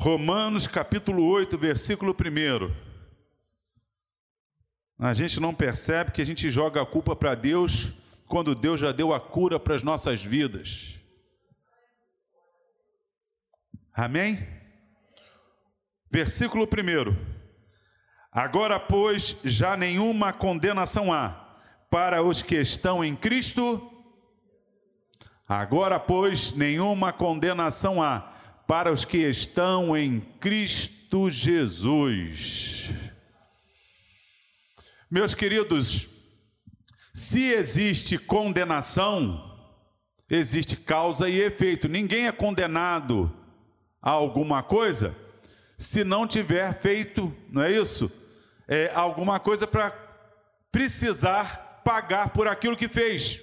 Romanos capítulo 8, versículo 1. A gente não percebe que a gente joga a culpa para Deus quando Deus já deu a cura para as nossas vidas. Amém? Versículo 1. Agora, pois, já nenhuma condenação há para os que estão em Cristo. Agora, pois, nenhuma condenação há para os que estão em Cristo Jesus. Meus queridos, se existe condenação, existe causa e efeito. Ninguém é condenado a alguma coisa se não tiver feito, não é isso? É, alguma coisa para precisar pagar por aquilo que fez.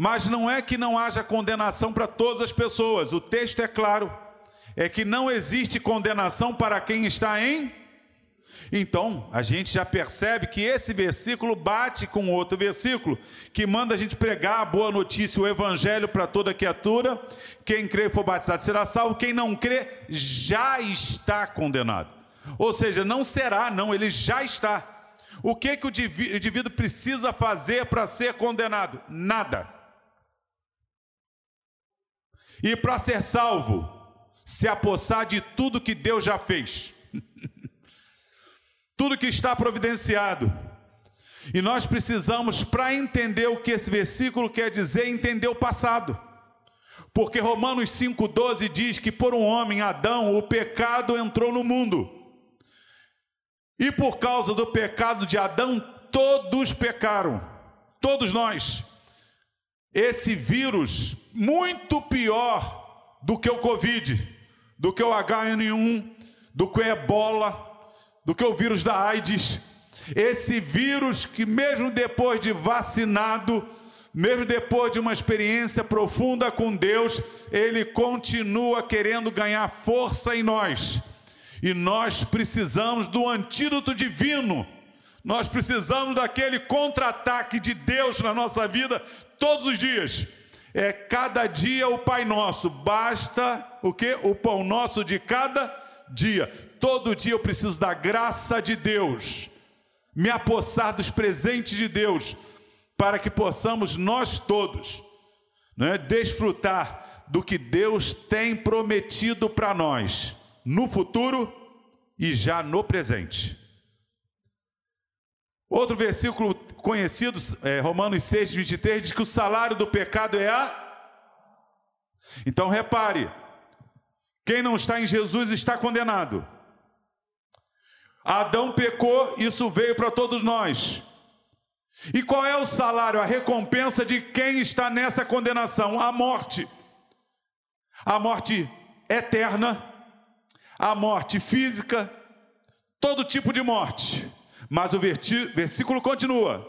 Mas não é que não haja condenação para todas as pessoas, o texto é claro, é que não existe condenação para quem está em. Então, a gente já percebe que esse versículo bate com outro versículo que manda a gente pregar a boa notícia, o evangelho para toda criatura. Quem crê e for batizado será salvo, quem não crê já está condenado. Ou seja, não será, não, ele já está. O que, que o indivíduo precisa fazer para ser condenado? Nada. E para ser salvo, se apossar de tudo que Deus já fez, tudo que está providenciado. E nós precisamos, para entender o que esse versículo quer dizer, entender o passado. Porque Romanos 5,12 diz que por um homem, Adão, o pecado entrou no mundo. E por causa do pecado de Adão, todos pecaram, todos nós. Esse vírus, muito pior do que o Covid, do que o HN1, do que o ebola, do que o vírus da AIDS. Esse vírus que, mesmo depois de vacinado, mesmo depois de uma experiência profunda com Deus, ele continua querendo ganhar força em nós. E nós precisamos do antídoto divino. Nós precisamos daquele contra-ataque de Deus na nossa vida todos os dias. É cada dia o Pai Nosso. Basta o que? O pão nosso de cada dia. Todo dia eu preciso da graça de Deus. Me apossar dos presentes de Deus para que possamos nós todos né, desfrutar do que Deus tem prometido para nós no futuro e já no presente. Outro versículo conhecido, é, Romanos 6, 23, diz que o salário do pecado é a. Então repare, quem não está em Jesus está condenado. Adão pecou, isso veio para todos nós. E qual é o salário, a recompensa de quem está nessa condenação? A morte. A morte eterna, a morte física, todo tipo de morte. Mas o versículo continua: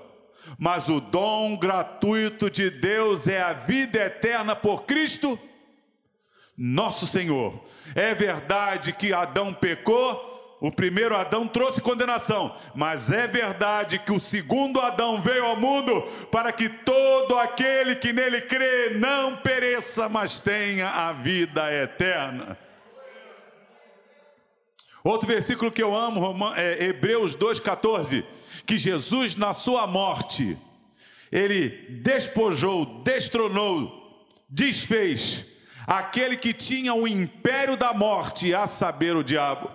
Mas o dom gratuito de Deus é a vida eterna por Cristo, nosso Senhor. É verdade que Adão pecou, o primeiro Adão trouxe condenação, mas é verdade que o segundo Adão veio ao mundo para que todo aquele que nele crê não pereça, mas tenha a vida eterna. Outro versículo que eu amo é Hebreus 2,14: que Jesus, na sua morte, ele despojou, destronou, desfez aquele que tinha o império da morte, a saber, o diabo.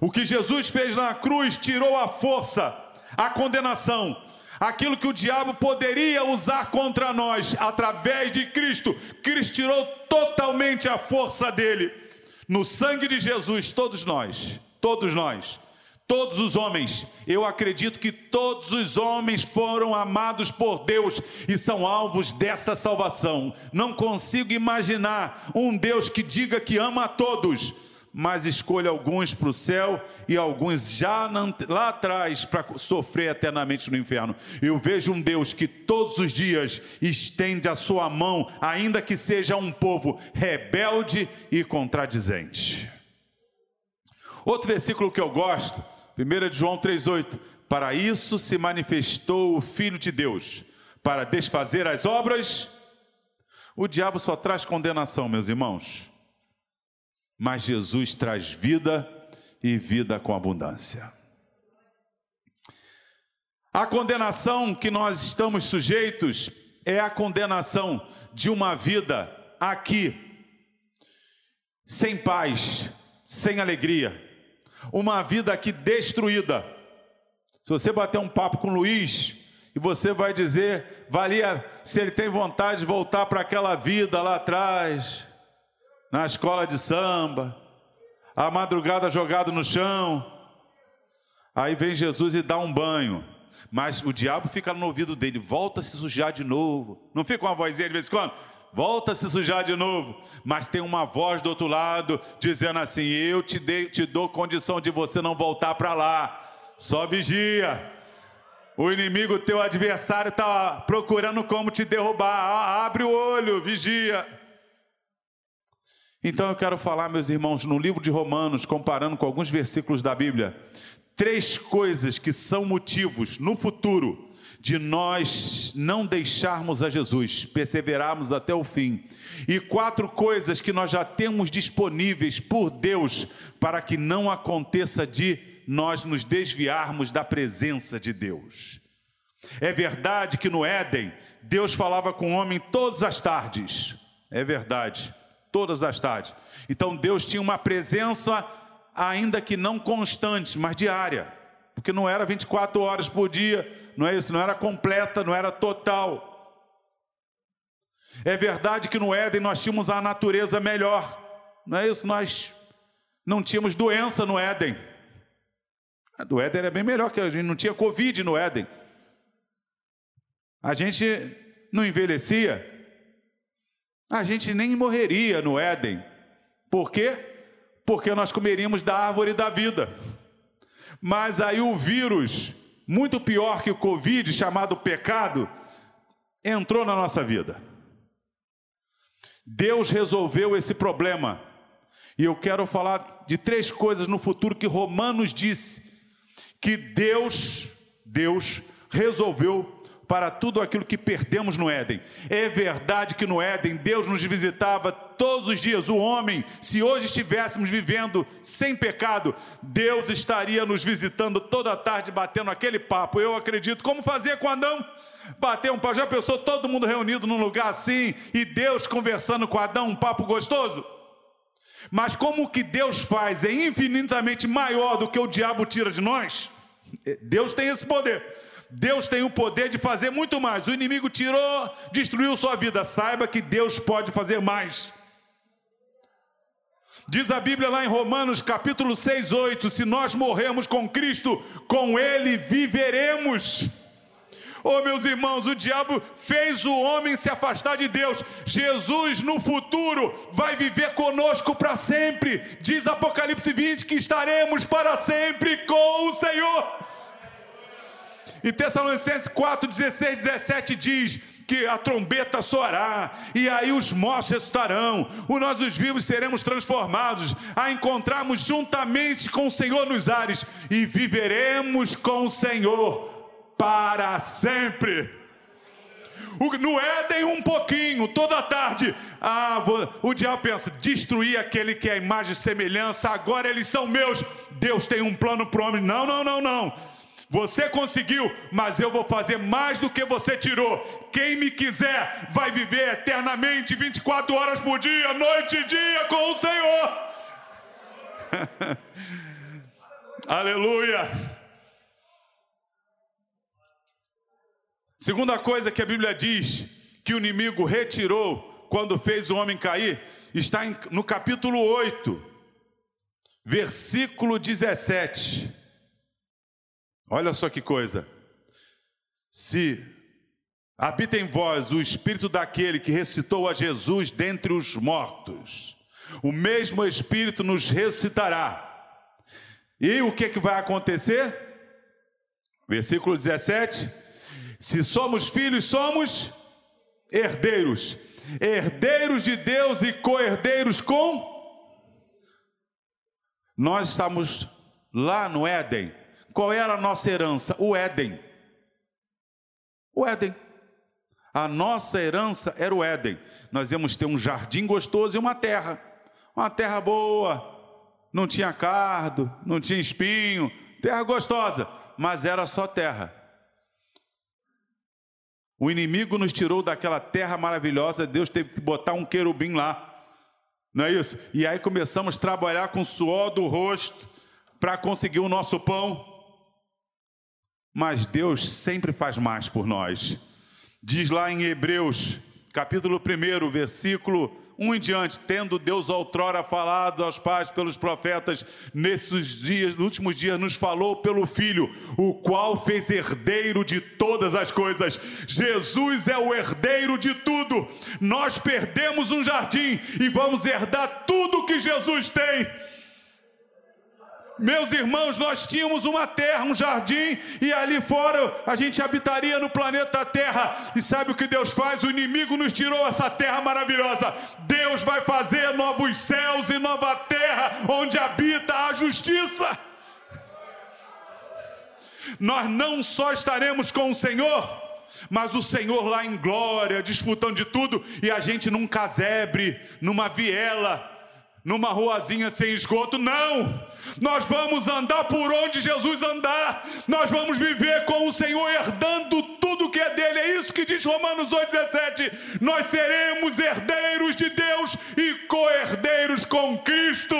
O que Jesus fez na cruz tirou a força, a condenação, aquilo que o diabo poderia usar contra nós, através de Cristo, Cristo tirou totalmente a força dele no sangue de Jesus, todos nós, todos nós, todos os homens, eu acredito que todos os homens foram amados por Deus e são alvos dessa salvação. Não consigo imaginar um Deus que diga que ama a todos mas escolha alguns para o céu e alguns já lá atrás para sofrer eternamente no inferno. Eu vejo um Deus que todos os dias estende a sua mão, ainda que seja um povo rebelde e contradizente. Outro versículo que eu gosto, 1 João 3,8: Para isso se manifestou o Filho de Deus, para desfazer as obras. O diabo só traz condenação, meus irmãos. Mas Jesus traz vida e vida com abundância. A condenação que nós estamos sujeitos é a condenação de uma vida aqui, sem paz, sem alegria, uma vida aqui destruída. Se você bater um papo com Luiz, e você vai dizer, valia se ele tem vontade de voltar para aquela vida lá atrás, na escola de samba, a madrugada jogado no chão. Aí vem Jesus e dá um banho. Mas o diabo fica no ouvido dele, volta a se sujar de novo. Não fica uma vozinha de vez em quando? Volta a se sujar de novo. Mas tem uma voz do outro lado dizendo assim: Eu te, dei, te dou condição de você não voltar para lá. Só vigia. O inimigo, teu adversário, está procurando como te derrubar. Abre o olho, vigia. Então eu quero falar, meus irmãos, no livro de Romanos, comparando com alguns versículos da Bíblia, três coisas que são motivos no futuro de nós não deixarmos a Jesus, perseverarmos até o fim, e quatro coisas que nós já temos disponíveis por Deus para que não aconteça de nós nos desviarmos da presença de Deus. É verdade que no Éden, Deus falava com o homem todas as tardes. É verdade, todas as tardes. Então Deus tinha uma presença, ainda que não constante, mas diária. Porque não era 24 horas por dia, não é isso, não era completa, não era total. É verdade que no Éden nós tínhamos a natureza melhor, não é isso? Nós não tínhamos doença no Éden. A do Éden era bem melhor, que a gente não tinha Covid no Éden. A gente não envelhecia. A gente nem morreria no Éden. Por quê? Porque nós comeríamos da árvore da vida. Mas aí o vírus, muito pior que o Covid, chamado pecado, entrou na nossa vida. Deus resolveu esse problema. E eu quero falar de três coisas no futuro que Romanos disse que Deus, Deus resolveu para tudo aquilo que perdemos no Éden. É verdade que no Éden Deus nos visitava todos os dias. O homem, se hoje estivéssemos vivendo sem pecado, Deus estaria nos visitando toda tarde, batendo aquele papo. Eu acredito. Como fazia com Adão? Bater um papo. Já pensou todo mundo reunido num lugar assim e Deus conversando com Adão, um papo gostoso? Mas como o que Deus faz é infinitamente maior do que o diabo tira de nós, Deus tem esse poder. Deus tem o poder de fazer muito mais. O inimigo tirou, destruiu sua vida. Saiba que Deus pode fazer mais. Diz a Bíblia lá em Romanos capítulo 6, 8: se nós morremos com Cristo, com Ele viveremos. Oh, meus irmãos, o diabo fez o homem se afastar de Deus. Jesus, no futuro, vai viver conosco para sempre. Diz Apocalipse 20 que estaremos para sempre com o Senhor. E Tessalonicenses 4, 16, 17 diz que a trombeta soará, e aí os mortos ressuscitarão, o nós os vivos seremos transformados, a encontrarmos juntamente com o Senhor nos ares, e viveremos com o Senhor para sempre. No Éden, um pouquinho, toda tarde. Ah, o diabo pensa: destruir aquele que é a imagem e semelhança, agora eles são meus. Deus tem um plano para o homem. Não, não, não, não. Você conseguiu, mas eu vou fazer mais do que você tirou. Quem me quiser vai viver eternamente, 24 horas por dia, noite e dia com o Senhor. Aleluia. Segunda coisa que a Bíblia diz que o inimigo retirou quando fez o homem cair, está no capítulo 8, versículo 17. Olha só que coisa. Se habita em vós o espírito daquele que ressuscitou a Jesus dentre os mortos, o mesmo espírito nos ressuscitará. E o que, que vai acontecer? Versículo 17 se somos filhos, somos herdeiros. Herdeiros de Deus e co-herdeiros com. Nós estamos lá no Éden. Qual era a nossa herança? O Éden. O Éden. A nossa herança era o Éden. Nós íamos ter um jardim gostoso e uma terra. Uma terra boa, não tinha cardo, não tinha espinho, terra gostosa, mas era só terra. O inimigo nos tirou daquela terra maravilhosa, Deus teve que botar um querubim lá. Não é isso? E aí começamos a trabalhar com o suor do rosto para conseguir o nosso pão. Mas Deus sempre faz mais por nós. Diz lá em Hebreus, capítulo 1, versículo 1 em diante, tendo Deus outrora falado aos pais pelos profetas, nesses dias, nos últimos dias, nos falou pelo Filho, o qual fez herdeiro de todas as coisas. Jesus é o herdeiro de tudo. Nós perdemos um jardim e vamos herdar tudo que Jesus tem. Meus irmãos, nós tínhamos uma terra, um jardim, e ali fora a gente habitaria no planeta Terra. E sabe o que Deus faz? O inimigo nos tirou essa terra maravilhosa. Deus vai fazer novos céus e nova terra, onde habita a justiça. Nós não só estaremos com o Senhor, mas o Senhor lá em glória, desfrutando de tudo, e a gente num casebre, numa viela, numa ruazinha sem esgoto, não. Nós vamos andar por onde Jesus andar. Nós vamos viver com o Senhor herdando tudo que é dele. É isso que diz Romanos 8:17. Nós seremos herdeiros de Deus e co-herdeiros com Cristo.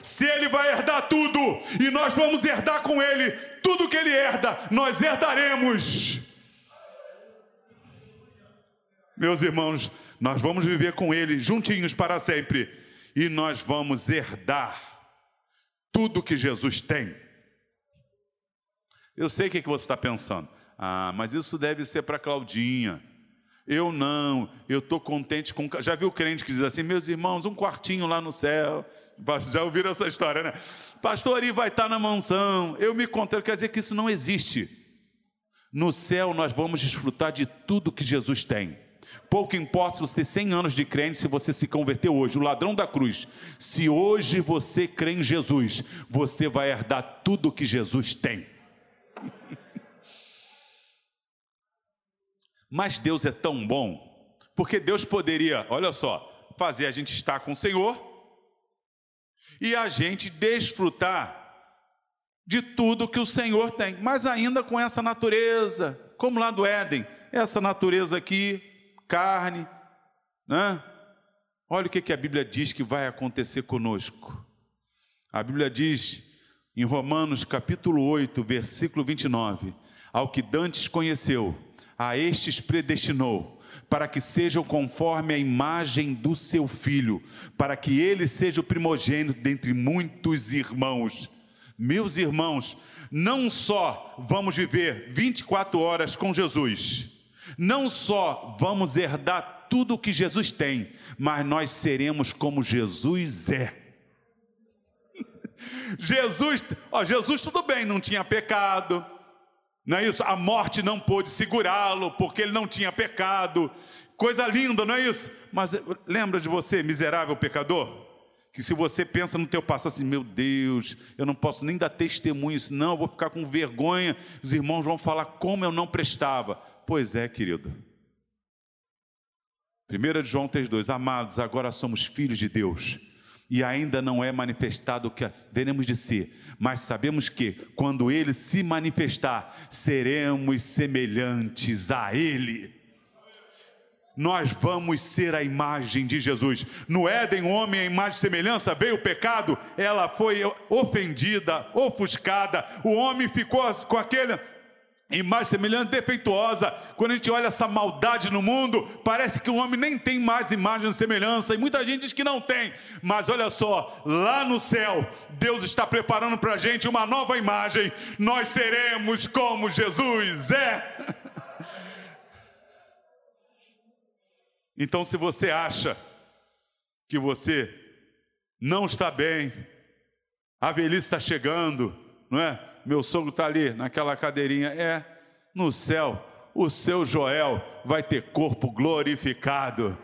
Se ele vai herdar tudo e nós vamos herdar com ele tudo que ele herda, nós herdaremos. Meus irmãos, nós vamos viver com Ele juntinhos para sempre e nós vamos herdar tudo que Jesus tem. Eu sei o que você está pensando. Ah, mas isso deve ser para Claudinha. Eu não, eu estou contente com. Já viu crente que diz assim, meus irmãos, um quartinho lá no céu. Já ouviram essa história, né? Pastor Ari vai estar na mansão. Eu me contei, quer dizer que isso não existe. No céu nós vamos desfrutar de tudo que Jesus tem. Pouco importa se você tem 100 anos de crente, se você se converteu hoje, o ladrão da cruz. Se hoje você crê em Jesus, você vai herdar tudo que Jesus tem. Mas Deus é tão bom, porque Deus poderia, olha só, fazer a gente estar com o Senhor e a gente desfrutar de tudo que o Senhor tem, mas ainda com essa natureza, como lá do Éden, essa natureza aqui, carne, né? Olha o que, que a Bíblia diz que vai acontecer conosco. A Bíblia diz em Romanos capítulo 8, versículo 29, ao que Dantes conheceu, a estes predestinou, para que sejam conforme a imagem do seu filho, para que ele seja o primogênito dentre muitos irmãos. Meus irmãos, não só vamos viver 24 horas com Jesus, não só vamos herdar tudo o que Jesus tem, mas nós seremos como Jesus é. Jesus, ó, Jesus tudo bem, não tinha pecado, não é isso? A morte não pôde segurá-lo, porque ele não tinha pecado. Coisa linda, não é isso? Mas eh, lembra de você, miserável pecador? Que se você pensa no teu passado assim, meu Deus, eu não posso nem dar testemunho, senão eu vou ficar com vergonha, os irmãos vão falar como eu não prestava. Pois é, querido. 1 João 3,2: Amados, agora somos filhos de Deus, e ainda não é manifestado o que veremos de ser, mas sabemos que, quando Ele se manifestar, seremos semelhantes a Ele. Nós vamos ser a imagem de Jesus. No Éden, o homem, a imagem e semelhança, veio o pecado, ela foi ofendida, ofuscada, o homem ficou com aquele imagem semelhante defeituosa. Quando a gente olha essa maldade no mundo, parece que o homem nem tem mais imagem e semelhança, e muita gente diz que não tem. Mas olha só, lá no céu, Deus está preparando para a gente uma nova imagem. Nós seremos como Jesus é. Então, se você acha que você não está bem, a velhice está chegando, não é? Meu sogro está ali naquela cadeirinha. É, no céu, o seu Joel vai ter corpo glorificado.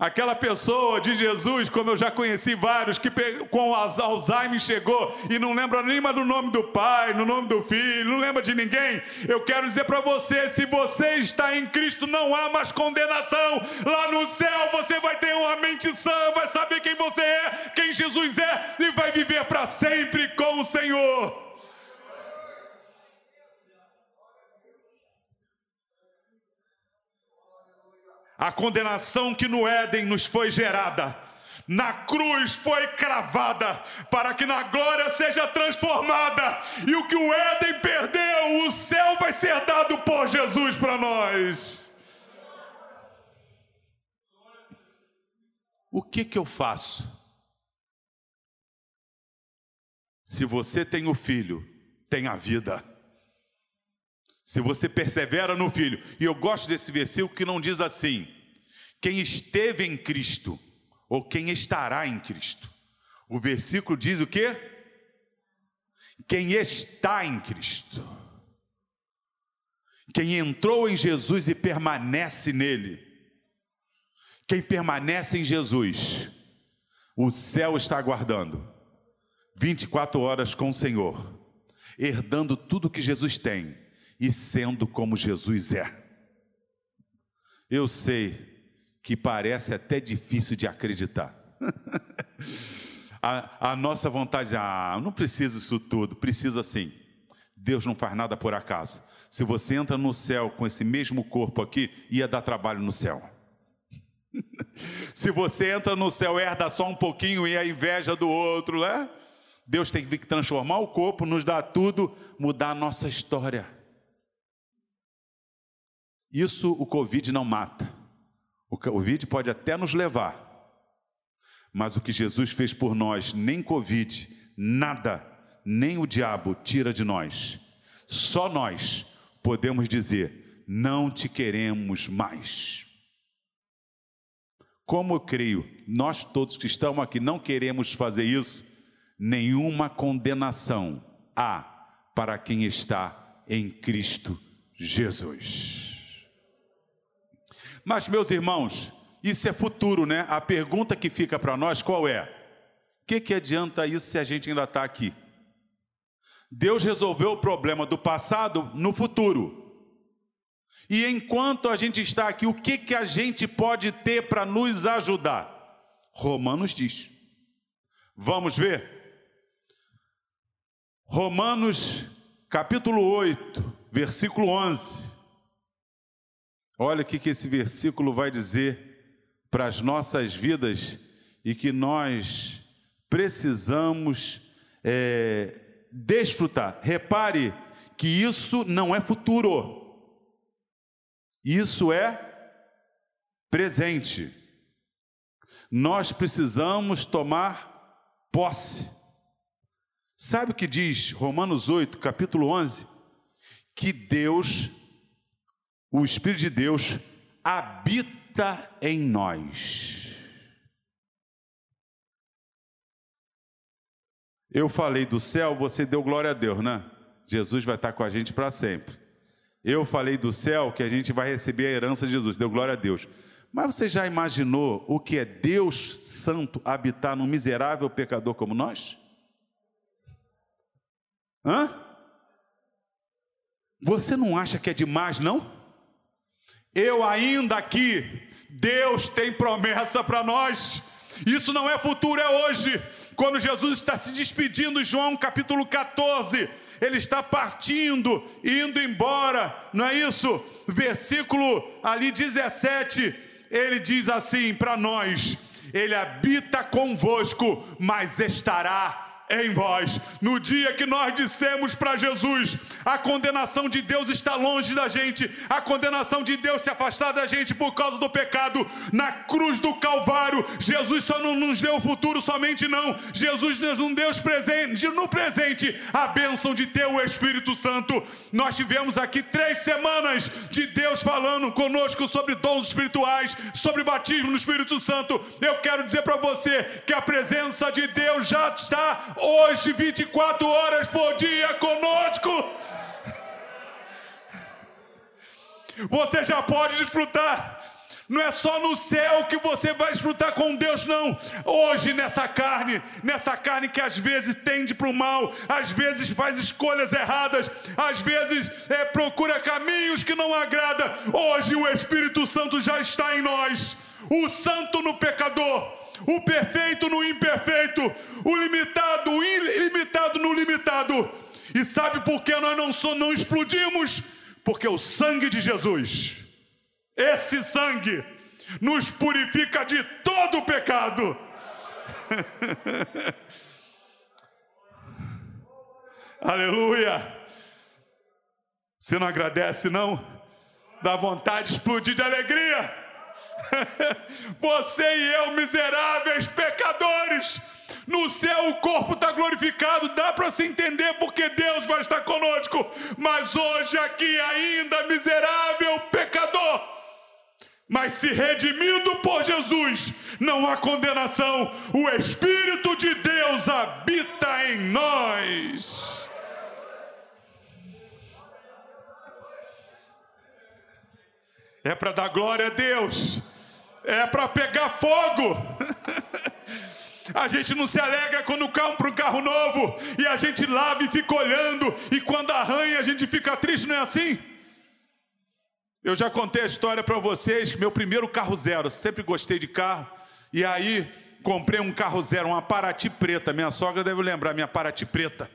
Aquela pessoa de Jesus, como eu já conheci vários, que com Alzheimer chegou e não lembra nem mais do nome do pai, no nome do filho, não lembra de ninguém. Eu quero dizer para você: se você está em Cristo, não há mais condenação. Lá no céu você vai ter uma mente sã, vai saber quem você é, quem Jesus é e vai viver para sempre com o Senhor. A condenação que no Éden nos foi gerada, na cruz foi cravada, para que na glória seja transformada, e o que o Éden perdeu, o céu vai ser dado por Jesus para nós. O que que eu faço? Se você tem o filho, tem a vida. Se você persevera no filho, e eu gosto desse versículo que não diz assim: quem esteve em Cristo, ou quem estará em Cristo. O versículo diz o quê? Quem está em Cristo. Quem entrou em Jesus e permanece nele. Quem permanece em Jesus, o céu está aguardando 24 horas com o Senhor, herdando tudo que Jesus tem e sendo como Jesus é. Eu sei que parece até difícil de acreditar. a, a, nossa vontade, ah, não precisa isso tudo, precisa sim. Deus não faz nada por acaso. Se você entra no céu com esse mesmo corpo aqui, ia dar trabalho no céu. Se você entra no céu, herda só um pouquinho e a inveja do outro, né? Deus tem que transformar o corpo, nos dar tudo, mudar a nossa história. Isso o Covid não mata. O Covid pode até nos levar, mas o que Jesus fez por nós, nem Covid, nada, nem o diabo tira de nós. Só nós podemos dizer: não te queremos mais. Como eu creio, nós todos que estamos aqui não queremos fazer isso, nenhuma condenação há para quem está em Cristo Jesus. Mas, meus irmãos, isso é futuro, né? A pergunta que fica para nós qual é? O que, que adianta isso se a gente ainda está aqui? Deus resolveu o problema do passado no futuro. E enquanto a gente está aqui, o que, que a gente pode ter para nos ajudar? Romanos diz. Vamos ver? Romanos capítulo 8, versículo 11. Olha o que esse versículo vai dizer para as nossas vidas e que nós precisamos é, desfrutar. Repare que isso não é futuro, isso é presente. Nós precisamos tomar posse. Sabe o que diz Romanos 8, capítulo 11? Que Deus o Espírito de Deus habita em nós. Eu falei do céu, você deu glória a Deus, né? Jesus vai estar com a gente para sempre. Eu falei do céu que a gente vai receber a herança de Jesus, deu glória a Deus. Mas você já imaginou o que é Deus Santo habitar num miserável pecador como nós? Hã? Você não acha que é demais, não? Eu ainda aqui, Deus tem promessa para nós. Isso não é futuro, é hoje. Quando Jesus está se despedindo, João capítulo 14, ele está partindo, indo embora, não é isso? Versículo ali 17, ele diz assim para nós: Ele habita convosco, mas estará em vós. No dia que nós dissemos para Jesus, a condenação de Deus está longe da gente, a condenação de Deus se afastar da gente por causa do pecado, na cruz do Calvário, Jesus só não nos deu o futuro somente não, Jesus nos deu presente, no presente a bênção de ter o Espírito Santo. Nós tivemos aqui três semanas de Deus falando conosco sobre dons espirituais, sobre batismo no Espírito Santo. Eu quero dizer para você que a presença de Deus já está hoje 24 horas por dia conosco. Você já pode desfrutar. Não é só no céu que você vai desfrutar com Deus, não. Hoje, nessa carne, nessa carne que às vezes tende para o mal, às vezes faz escolhas erradas, às vezes é, procura caminhos que não agrada. Hoje o Espírito Santo já está em nós. O santo no pecador, o perfeito no imperfeito, o limitado, E sabe por que nós não, só, não explodimos? Porque o sangue de Jesus esse sangue nos purifica de todo o pecado. Aleluia. Você não agradece, não? Dá vontade de explodir de alegria. Você e eu, miseráveis pecadores, no céu o corpo está glorificado, dá para se entender porque Deus vai estar conosco, mas hoje aqui ainda, miserável pecador, mas se redimido por Jesus, não há condenação. O Espírito de Deus habita em nós. É para dar glória a Deus, é para pegar fogo. A gente não se alegra quando compra um carro novo e a gente lava e fica olhando, e quando arranha a gente fica triste, não é assim? Eu já contei a história para vocês meu primeiro carro zero, sempre gostei de carro, e aí comprei um carro zero, uma Paraty preta. Minha sogra deve lembrar, minha Paraty preta.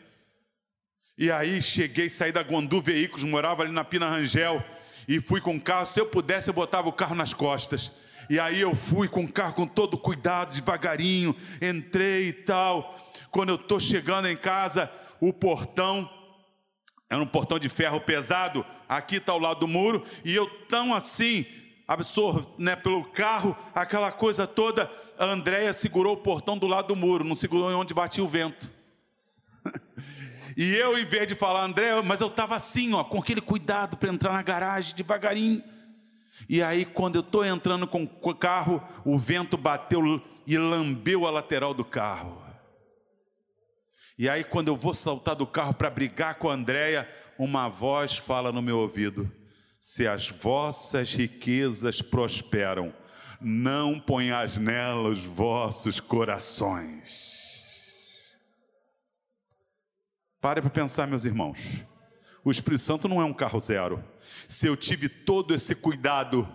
E aí cheguei, saí da Gondu Veículos, morava ali na Pina Rangel, e fui com o carro. Se eu pudesse, eu botava o carro nas costas. E aí eu fui com o carro com todo cuidado, devagarinho, entrei e tal. Quando eu estou chegando em casa, o portão era um portão de ferro pesado, aqui está ao lado do muro, e eu tão assim, absorvo né, pelo carro, aquela coisa toda, a Andréia segurou o portão do lado do muro, não segurou onde batia o vento. e eu, em vez de falar, André, mas eu estava assim, ó, com aquele cuidado para entrar na garagem devagarinho. E aí, quando eu estou entrando com o carro, o vento bateu e lambeu a lateral do carro. E aí, quando eu vou saltar do carro para brigar com a Andréia, uma voz fala no meu ouvido: Se as vossas riquezas prosperam, não ponhais nelas os vossos corações. Pare para pensar, meus irmãos. O Espírito Santo não é um carro zero. Se eu tive todo esse cuidado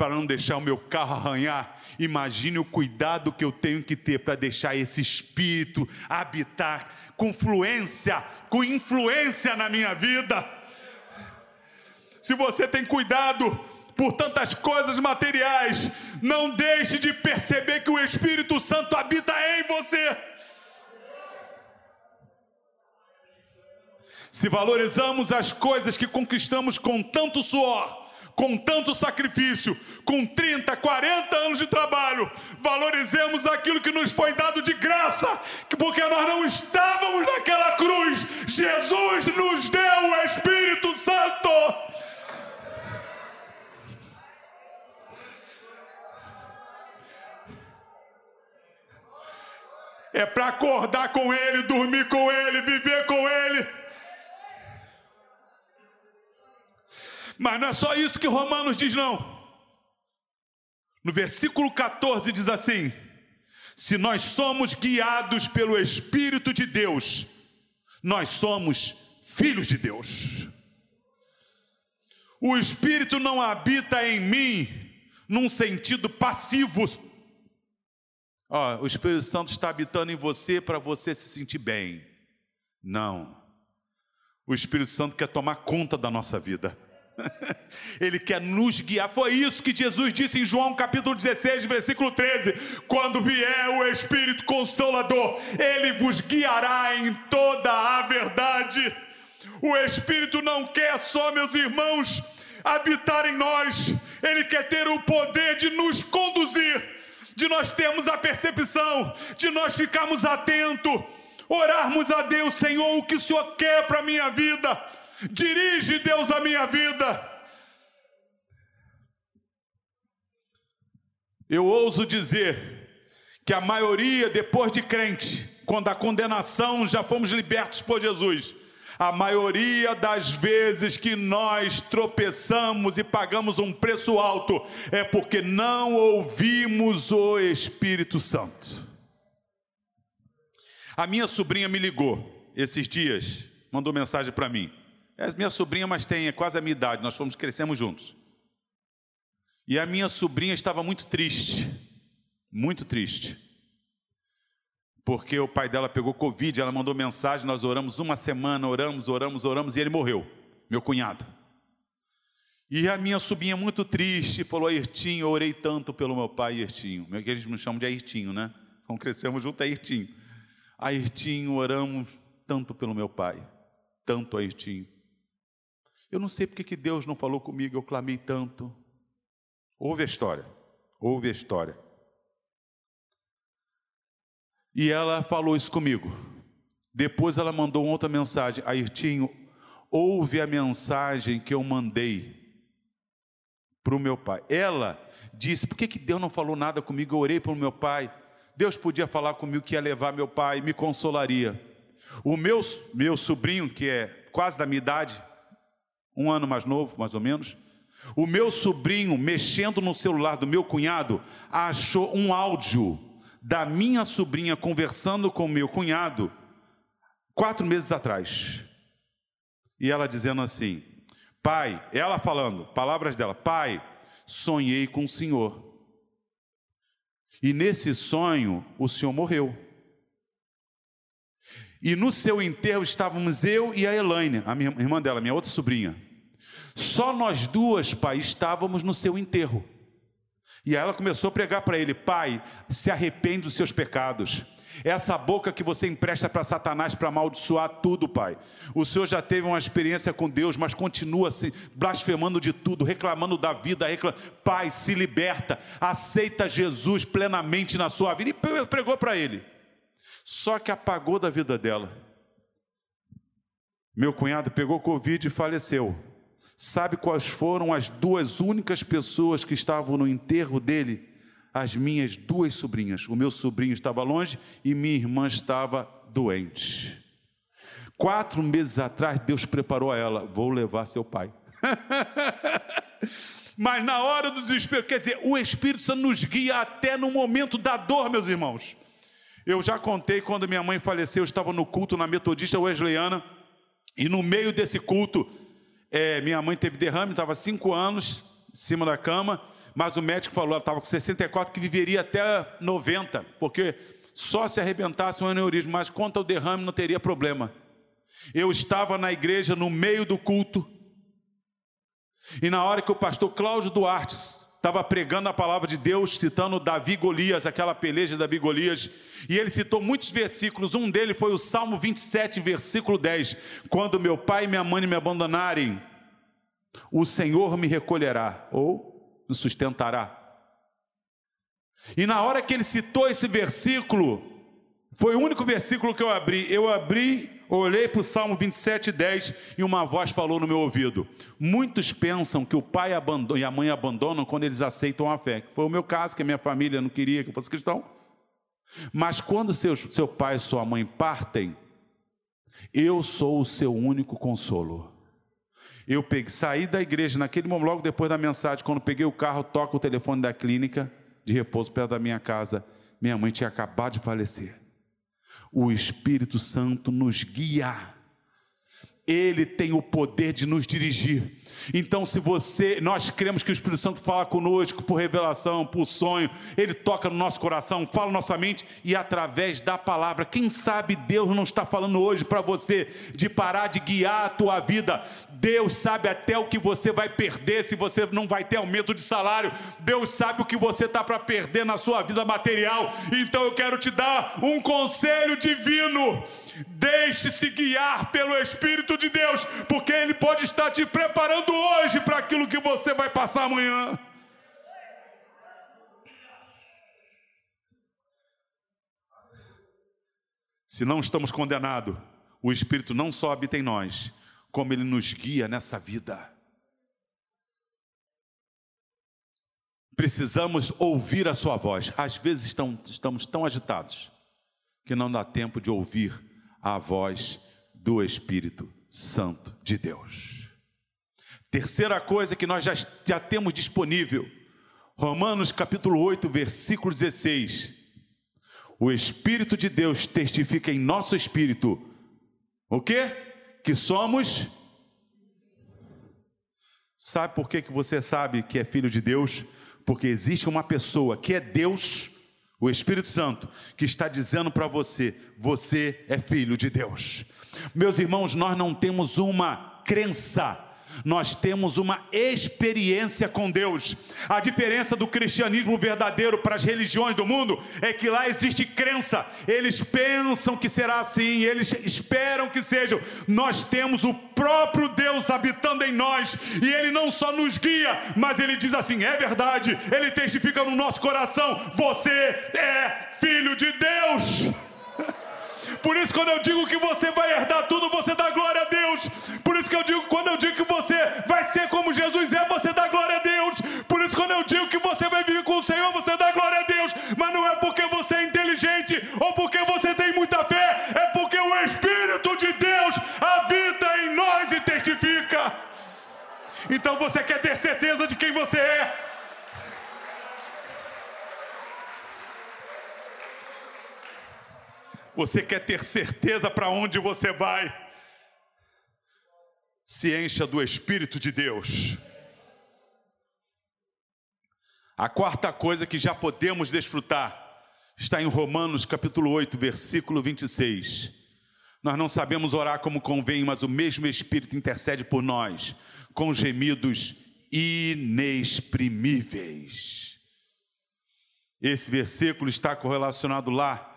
para não deixar o meu carro arranhar. Imagine o cuidado que eu tenho que ter para deixar esse espírito habitar com fluência, com influência na minha vida. Se você tem cuidado por tantas coisas materiais, não deixe de perceber que o Espírito Santo habita em você. Se valorizamos as coisas que conquistamos com tanto suor, com tanto sacrifício, com 30, 40 anos de trabalho, valorizemos aquilo que nos foi dado de graça, porque nós não estávamos naquela cruz. Jesus nos deu o Espírito Santo. É para acordar com Ele, dormir com Ele, viver com Ele. Mas não é só isso que Romanos diz, não. No versículo 14 diz assim: Se nós somos guiados pelo Espírito de Deus, nós somos filhos de Deus. O Espírito não habita em mim num sentido passivo. O Espírito Santo está habitando em você para você se sentir bem. Não. O Espírito Santo quer tomar conta da nossa vida. Ele quer nos guiar. Foi isso que Jesus disse em João capítulo 16, versículo 13: Quando vier o Espírito Consolador, ele vos guiará em toda a verdade. O Espírito não quer só, meus irmãos, habitar em nós, ele quer ter o poder de nos conduzir, de nós termos a percepção, de nós ficarmos atentos, orarmos a Deus, Senhor, o que o Senhor quer para a minha vida Dirige, Deus, a minha vida. Eu ouso dizer que a maioria, depois de crente, quando a condenação já fomos libertos por Jesus, A maioria das vezes que nós tropeçamos e pagamos um preço alto é porque não ouvimos o Espírito Santo. A minha sobrinha me ligou esses dias, mandou mensagem para mim. É minha sobrinha, mas tem é quase a minha idade, nós fomos crescemos juntos. E a minha sobrinha estava muito triste, muito triste porque o pai dela pegou Covid, ela mandou mensagem, nós oramos uma semana, oramos, oramos, oramos, e ele morreu, meu cunhado. E a minha sobrinha muito triste, falou, Ayrtinho, eu orei tanto pelo meu pai, Ayrtinho. Que eles me chamam de Ayrtinho, né? Então crescemos junto, Ayrtinho. Ayrtinho, oramos tanto pelo meu pai, tanto Ayrtinho. Eu não sei porque que Deus não falou comigo, eu clamei tanto. Ouve a história, ouve a história. E ela falou isso comigo. Depois ela mandou outra mensagem. Ayrtinho, ouve a mensagem que eu mandei para o meu pai. Ela disse: Por que, que Deus não falou nada comigo? Eu orei para o meu pai. Deus podia falar comigo que ia levar meu pai, me consolaria. O meu, meu sobrinho, que é quase da minha idade, um ano mais novo, mais ou menos, o meu sobrinho, mexendo no celular do meu cunhado, achou um áudio da minha sobrinha conversando com meu cunhado quatro meses atrás. E ela dizendo assim: Pai, ela falando, palavras dela, Pai, sonhei com o Senhor. E nesse sonho o Senhor morreu. E no seu enterro estávamos eu e a Elaine, a minha irmã dela, minha outra sobrinha. Só nós duas, pai, estávamos no seu enterro. E ela começou a pregar para ele: Pai, se arrepende dos seus pecados. Essa boca que você empresta para Satanás para amaldiçoar tudo, Pai. O Senhor já teve uma experiência com Deus, mas continua se blasfemando de tudo, reclamando da vida. Reclam... Pai, se liberta, aceita Jesus plenamente na sua vida. E pregou para ele. Só que apagou da vida dela. Meu cunhado pegou Covid e faleceu. Sabe quais foram as duas únicas pessoas que estavam no enterro dele? As minhas duas sobrinhas. O meu sobrinho estava longe e minha irmã estava doente. Quatro meses atrás, Deus preparou a ela: vou levar seu pai. Mas na hora do desespero, quer dizer, o Espírito Santo nos guia até no momento da dor, meus irmãos. Eu já contei quando minha mãe faleceu, eu estava no culto na Metodista Wesleyana, e no meio desse culto, é, minha mãe teve derrame, estava cinco anos em cima da cama, mas o médico falou, ela estava com 64, que viveria até 90, porque só se arrebentasse um aneurisma, mas quanto ao derrame não teria problema. Eu estava na igreja no meio do culto, e na hora que o pastor Cláudio Duarte estava pregando a palavra de Deus, citando Davi Golias, aquela peleja de Davi Golias, e ele citou muitos versículos, um deles foi o Salmo 27, versículo 10: Quando meu pai e minha mãe me abandonarem, o Senhor me recolherá, ou me sustentará. E na hora que ele citou esse versículo, foi o único versículo que eu abri. Eu abri olhei para o Salmo 27, 10 e uma voz falou no meu ouvido: Muitos pensam que o pai e a mãe abandonam quando eles aceitam a fé. Foi o meu caso, que a minha família não queria que eu fosse cristão. Mas quando seu, seu pai e sua mãe partem, eu sou o seu único consolo. Eu peguei, saí da igreja naquele momento, logo depois da mensagem, quando peguei o carro, toco o telefone da clínica de repouso perto da minha casa. Minha mãe tinha acabado de falecer o Espírito Santo nos guia. Ele tem o poder de nos dirigir. Então, se você, nós cremos que o Espírito Santo fala conosco por revelação, por sonho, ele toca no nosso coração, fala na nossa mente e através da palavra. Quem sabe Deus não está falando hoje para você de parar de guiar a tua vida. Deus sabe até o que você vai perder se você não vai ter aumento de salário. Deus sabe o que você está para perder na sua vida material. Então eu quero te dar um conselho divino. Deixe-se guiar pelo Espírito de Deus, porque Ele pode estar te preparando hoje para aquilo que você vai passar amanhã. Se não estamos condenados, o Espírito não só habita em nós, como ele nos guia nessa vida. Precisamos ouvir a sua voz. Às vezes estamos tão agitados que não dá tempo de ouvir a voz do Espírito Santo de Deus. Terceira coisa que nós já, já temos disponível, Romanos capítulo 8, versículo 16. O Espírito de Deus testifica em nosso espírito o quê? Que somos. Sabe por que, que você sabe que é filho de Deus? Porque existe uma pessoa que é Deus, o Espírito Santo, que está dizendo para você: você é filho de Deus. Meus irmãos, nós não temos uma crença nós temos uma experiência com Deus. A diferença do cristianismo verdadeiro para as religiões do mundo é que lá existe crença. Eles pensam que será assim, eles esperam que seja. Nós temos o próprio Deus habitando em nós e ele não só nos guia, mas ele diz assim: é verdade. Ele testifica no nosso coração: você é filho de Deus. Por isso, quando eu digo que você vai herdar tudo, você dá glória a Deus. Por isso que eu digo, quando eu digo que você vai ser como Jesus é, você dá glória a Deus. Por isso, quando eu digo que você vai viver com o Senhor, você dá glória a Deus. Mas não é porque você é inteligente ou porque você tem muita fé, é porque o Espírito de Deus habita em nós e testifica. Então você quer ter certeza de quem você é. Você quer ter certeza para onde você vai? Se encha do Espírito de Deus. A quarta coisa que já podemos desfrutar está em Romanos capítulo 8, versículo 26. Nós não sabemos orar como convém, mas o mesmo Espírito intercede por nós com gemidos inexprimíveis. Esse versículo está correlacionado lá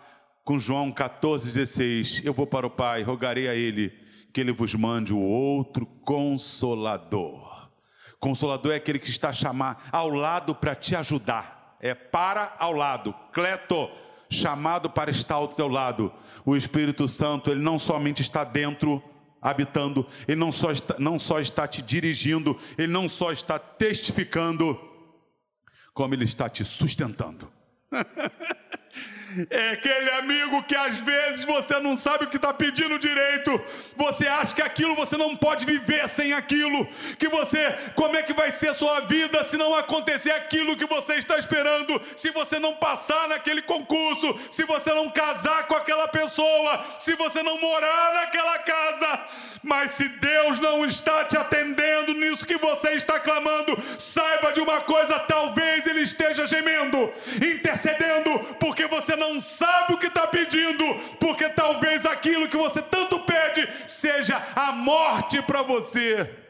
com João 14,16: Eu vou para o Pai, rogarei a Ele que Ele vos mande o outro consolador. Consolador é aquele que está a chamar ao lado para te ajudar, é para ao lado, cleto, chamado para estar ao teu lado. O Espírito Santo, ele não somente está dentro, habitando, ele não só está, não só está te dirigindo, ele não só está testificando, como ele está te sustentando. É aquele amigo que às vezes você não sabe o que está pedindo direito. Você acha que aquilo você não pode viver sem aquilo. Que você, como é que vai ser a sua vida se não acontecer aquilo que você está esperando? Se você não passar naquele concurso, se você não casar com aquela pessoa, se você não morar naquela casa. Mas se Deus não está te atendendo nisso que você está clamando, saiba de uma coisa: talvez Ele esteja gemendo, intercedendo, porque você não sabe o que está pedindo, porque talvez aquilo que você tanto pede seja a morte para você.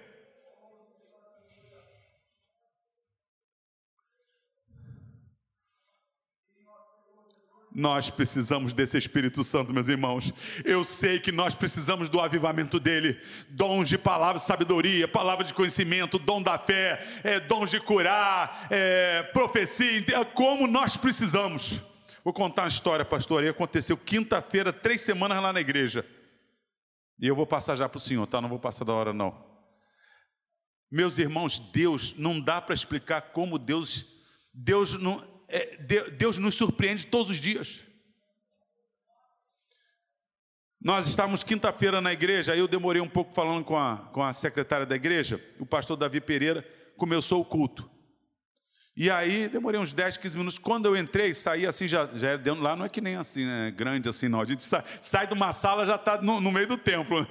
Nós precisamos desse Espírito Santo, meus irmãos. Eu sei que nós precisamos do avivamento dele, dons de palavra, sabedoria, palavra de conhecimento, dom da fé, é, dons de curar, é, profecia, como nós precisamos. Vou contar uma história, pastor. Aí aconteceu quinta-feira, três semanas lá na igreja. E eu vou passar já para o senhor, tá? Não vou passar da hora, não. Meus irmãos, Deus, não dá para explicar como Deus, Deus, não, é, Deus nos surpreende todos os dias. Nós estávamos quinta-feira na igreja, aí eu demorei um pouco falando com a, com a secretária da igreja, o pastor Davi Pereira começou o culto. E aí, demorei uns 10, 15 minutos. Quando eu entrei, saí assim, já, já dentro lá, não é que nem assim, né? grande assim, não. A gente sai, sai de uma sala, já está no, no, meio do templo.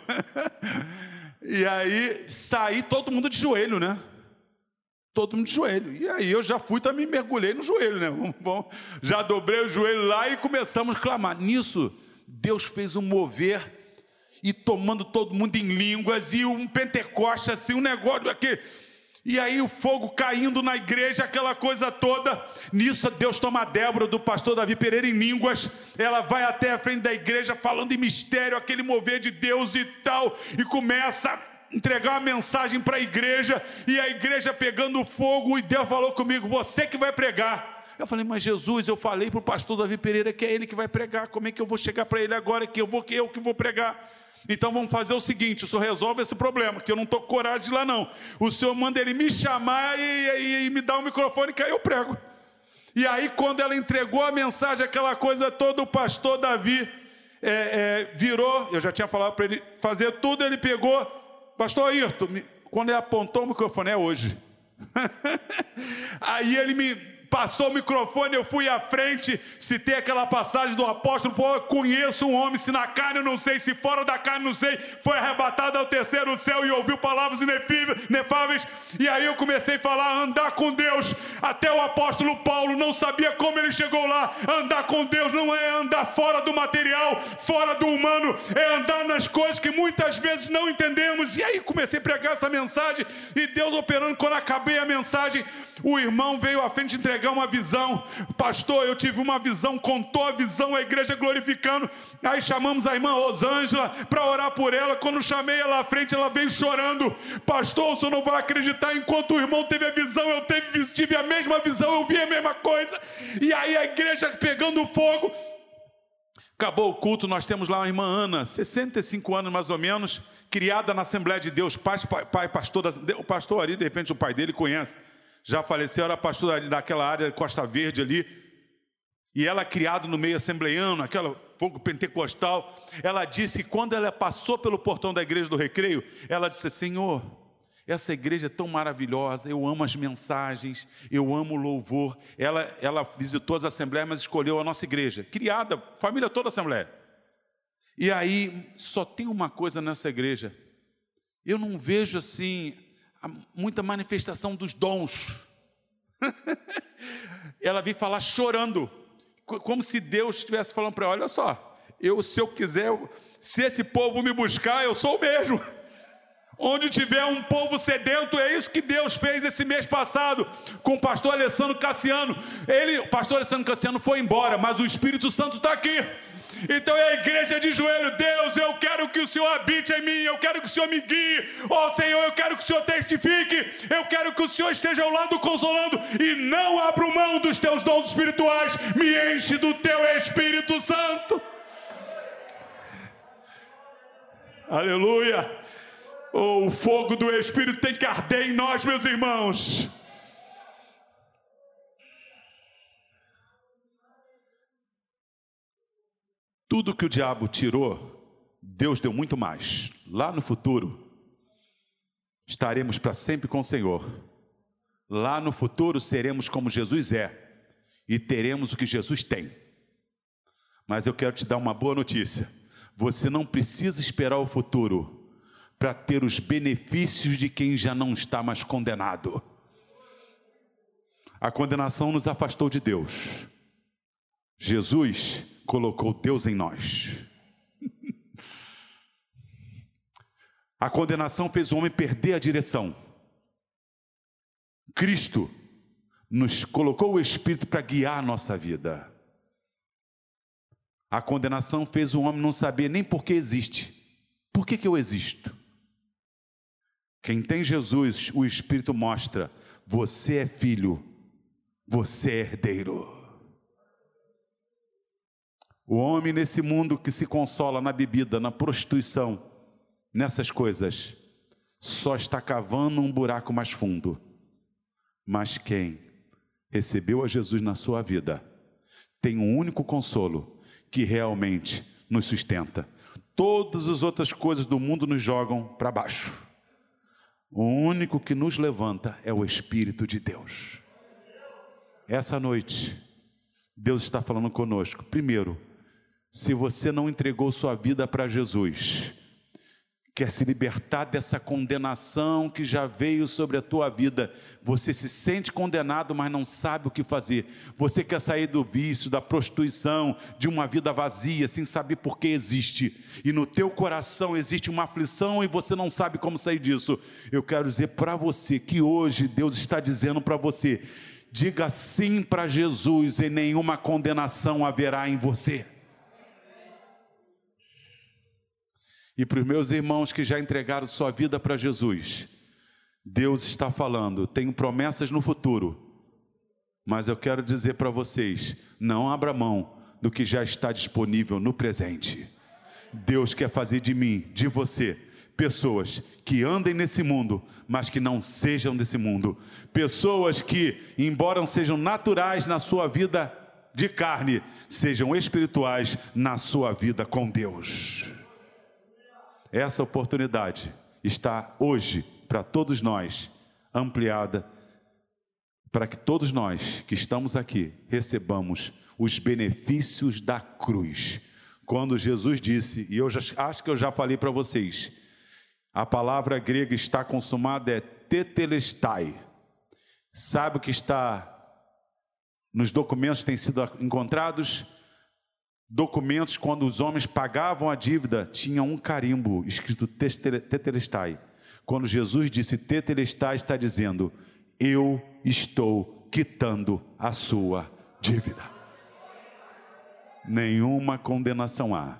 e aí, saí todo mundo de joelho, né? Todo mundo de joelho. E aí eu já fui, também mergulhei no joelho, né? Bom, já dobrei o joelho lá e começamos a clamar. Nisso, Deus fez um mover e tomando todo mundo em línguas e um Pentecoste assim, um negócio aqui e aí o fogo caindo na igreja, aquela coisa toda. Nisso Deus toma a Débora do pastor Davi Pereira em línguas. Ela vai até a frente da igreja falando em mistério, aquele mover de Deus e tal, e começa a entregar uma mensagem para a igreja, e a igreja pegando fogo, e Deus falou comigo: "Você que vai pregar". Eu falei: "Mas Jesus, eu falei para o pastor Davi Pereira que é ele que vai pregar. Como é que eu vou chegar para ele agora que eu vou que eu que vou pregar?" Então vamos fazer o seguinte: o senhor resolve esse problema, que eu não estou com coragem de ir lá, não. O senhor manda ele me chamar e, e, e me dá o um microfone que aí eu prego. E aí, quando ela entregou a mensagem, aquela coisa toda, o pastor Davi, é, é, virou, eu já tinha falado para ele fazer tudo, ele pegou, pastor Ayrton, quando ele apontou o microfone, é hoje. Aí ele me passou o microfone, eu fui à frente, citei aquela passagem do apóstolo Paulo, conheço um homem, se na carne eu não sei, se fora da carne não sei, foi arrebatado ao terceiro céu e ouviu palavras inefáveis, e aí eu comecei a falar, andar com Deus, até o apóstolo Paulo não sabia como ele chegou lá, andar com Deus não é andar fora do material, fora do humano, é andar nas coisas que muitas vezes não entendemos, e aí comecei a pregar essa mensagem, e Deus operando, quando acabei a mensagem, o irmão veio à frente entregar uma visão. Pastor, eu tive uma visão, contou a visão, a igreja glorificando. Aí chamamos a irmã Rosângela para orar por ela. Quando chamei ela à frente, ela veio chorando. Pastor, o senhor não vai acreditar. Enquanto o irmão teve a visão, eu teve, tive a mesma visão, eu vi a mesma coisa. E aí a igreja pegando fogo. Acabou o culto, nós temos lá a irmã Ana, 65 anos mais ou menos, criada na Assembleia de Deus, pai, pai pastor, o pastor ali, de repente o pai dele conhece já faleceu, era pastor daquela área Costa Verde ali, e ela criada no meio assembleiano, aquela fogo pentecostal, ela disse que quando ela passou pelo portão da igreja do recreio, ela disse: Senhor, essa igreja é tão maravilhosa, eu amo as mensagens, eu amo o louvor. Ela, ela visitou as assembleias, mas escolheu a nossa igreja, criada, família toda assembleia. E aí, só tem uma coisa nessa igreja, eu não vejo assim muita manifestação dos dons. ela veio falar chorando, como se Deus estivesse falando para ela: olha só, eu, se eu quiser, se esse povo me buscar, eu sou o mesmo. Onde tiver um povo sedento, é isso que Deus fez esse mês passado com o pastor Alessandro Cassiano. Ele, o pastor Alessandro Cassiano foi embora, mas o Espírito Santo está aqui. Então é a igreja de joelho, Deus, eu quero que o Senhor habite em mim, eu quero que o Senhor me guie, ó oh, Senhor, eu quero que o Senhor testifique, eu quero que o Senhor esteja ao lado consolando e não abra mão dos teus dons espirituais, me enche do teu Espírito Santo. Aleluia. Oh, o fogo do Espírito tem que arder em nós, meus irmãos. Tudo que o diabo tirou, Deus deu muito mais. Lá no futuro, estaremos para sempre com o Senhor. Lá no futuro seremos como Jesus é e teremos o que Jesus tem. Mas eu quero te dar uma boa notícia. Você não precisa esperar o futuro para ter os benefícios de quem já não está mais condenado. A condenação nos afastou de Deus. Jesus colocou Deus em nós. A condenação fez o homem perder a direção. Cristo nos colocou o Espírito para guiar a nossa vida. A condenação fez o homem não saber nem por que existe. Por que, que eu existo? Quem tem Jesus, o Espírito mostra: você é filho, você é herdeiro. O homem nesse mundo que se consola na bebida, na prostituição, nessas coisas, só está cavando um buraco mais fundo. Mas quem recebeu a Jesus na sua vida, tem um único consolo que realmente nos sustenta. Todas as outras coisas do mundo nos jogam para baixo. O único que nos levanta é o Espírito de Deus. Essa noite, Deus está falando conosco. Primeiro, se você não entregou sua vida para Jesus, quer se libertar dessa condenação que já veio sobre a tua vida, você se sente condenado, mas não sabe o que fazer. Você quer sair do vício, da prostituição, de uma vida vazia, sem saber por que existe. E no teu coração existe uma aflição e você não sabe como sair disso. Eu quero dizer para você que hoje Deus está dizendo para você: diga sim para Jesus e nenhuma condenação haverá em você. E para os meus irmãos que já entregaram sua vida para Jesus, Deus está falando, tenho promessas no futuro, mas eu quero dizer para vocês: não abra mão do que já está disponível no presente. Deus quer fazer de mim, de você, pessoas que andem nesse mundo, mas que não sejam desse mundo, pessoas que, embora sejam naturais na sua vida de carne sejam espirituais na sua vida com Deus. Essa oportunidade está hoje para todos nós ampliada para que todos nós que estamos aqui recebamos os benefícios da cruz. Quando Jesus disse, e eu já, acho que eu já falei para vocês, a palavra grega está consumada é tetelestai. Sabe o que está nos documentos que têm sido encontrados? Documentos quando os homens pagavam a dívida, tinha um carimbo escrito tetelestai. Quando Jesus disse tetelestai, está dizendo: Eu estou quitando a sua dívida. Nenhuma condenação há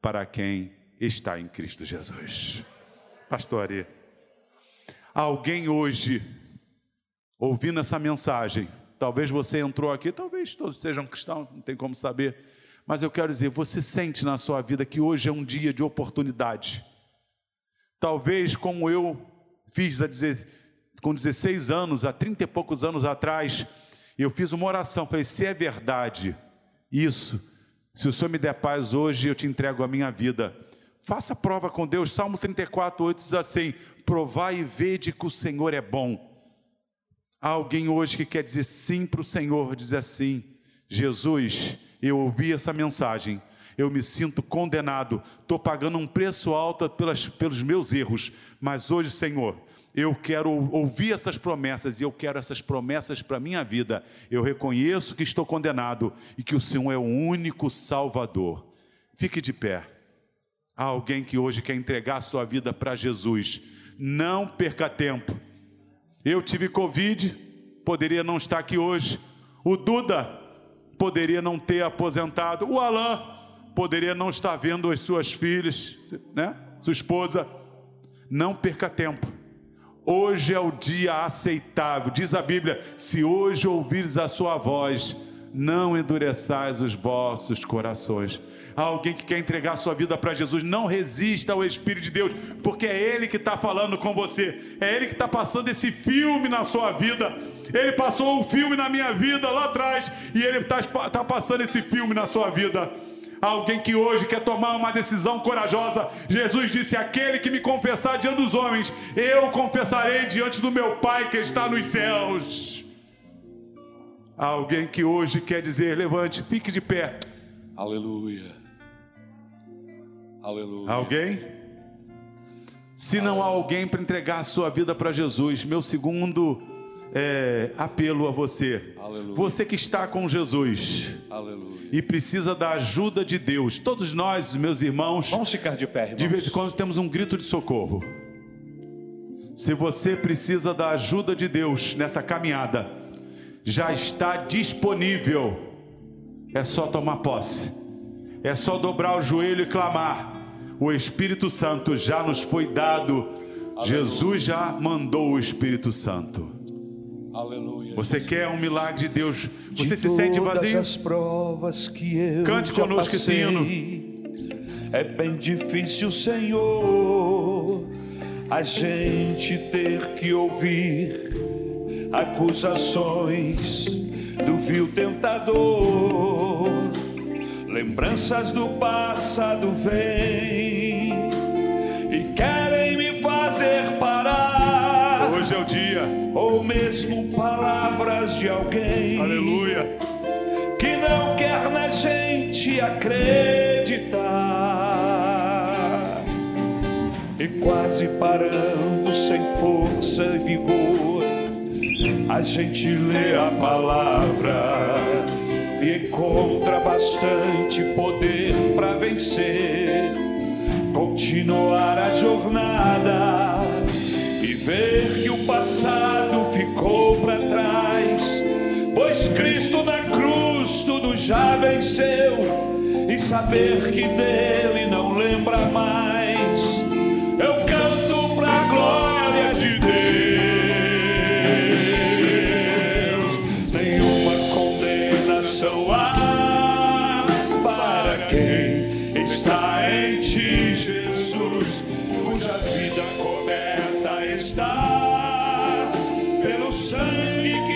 para quem está em Cristo Jesus. Pastor Ari, alguém hoje, ouvindo essa mensagem, talvez você entrou aqui, talvez todos sejam cristãos, não tem como saber, mas eu quero dizer, você sente na sua vida que hoje é um dia de oportunidade. Talvez como eu fiz com 16 anos, há 30 e poucos anos atrás, eu fiz uma oração, falei: se é verdade isso, se o Senhor me der paz hoje, eu te entrego a minha vida. Faça prova com Deus. Salmo 34, 8 diz assim: Provai e vede que o Senhor é bom. Há alguém hoje que quer dizer sim para o Senhor, diz assim: Jesus, eu ouvi essa mensagem, eu me sinto condenado, estou pagando um preço alto pelas, pelos meus erros, mas hoje, Senhor, eu quero ouvir essas promessas e eu quero essas promessas para a minha vida. Eu reconheço que estou condenado e que o Senhor é o único Salvador. Fique de pé. Há alguém que hoje quer entregar sua vida para Jesus. Não perca tempo. Eu tive Covid, poderia não estar aqui hoje. O Duda poderia não ter aposentado. O Alain poderia não estar vendo as suas filhas, né? Sua esposa. Não perca tempo. Hoje é o dia aceitável. Diz a Bíblia: se hoje ouvires a sua voz, não endureçais os vossos corações alguém que quer entregar a sua vida para Jesus, não resista ao Espírito de Deus, porque é Ele que está falando com você, é Ele que está passando esse filme na sua vida. Ele passou um filme na minha vida lá atrás, e Ele está tá passando esse filme na sua vida. Alguém que hoje quer tomar uma decisão corajosa, Jesus disse: Aquele que me confessar diante dos homens, eu confessarei diante do meu Pai que está nos céus. Alguém que hoje quer dizer: Levante, fique de pé. Aleluia. Aleluia. Alguém? Se não há alguém para entregar a sua vida para Jesus, meu segundo é, apelo a você. Aleluia. Você que está com Jesus Aleluia. e precisa da ajuda de Deus. Todos nós, meus irmãos, vamos ficar de pé. Irmãos. De vez em quando temos um grito de socorro. Se você precisa da ajuda de Deus nessa caminhada, já está disponível. É só tomar posse. É só dobrar o joelho e clamar o Espírito Santo já nos foi dado. Aleluia. Jesus já mandou o Espírito Santo. Aleluia. Você quer um milagre de Deus? Você de se sente vazio? As provas que eu Cante conosco passei, esse hino. É bem difícil, Senhor, a gente ter que ouvir acusações do vil tentador Lembranças do passado vêm e querem me fazer parar. Hoje é o dia. Ou mesmo palavras de alguém. Aleluia. Que não quer na gente acreditar. E quase parando sem força e vigor, a gente lê a palavra e encontra bastante poder para vencer, continuar a jornada e ver que o passado ficou para trás, pois Cristo na cruz tudo já venceu e saber que dele não lembra mais. Sen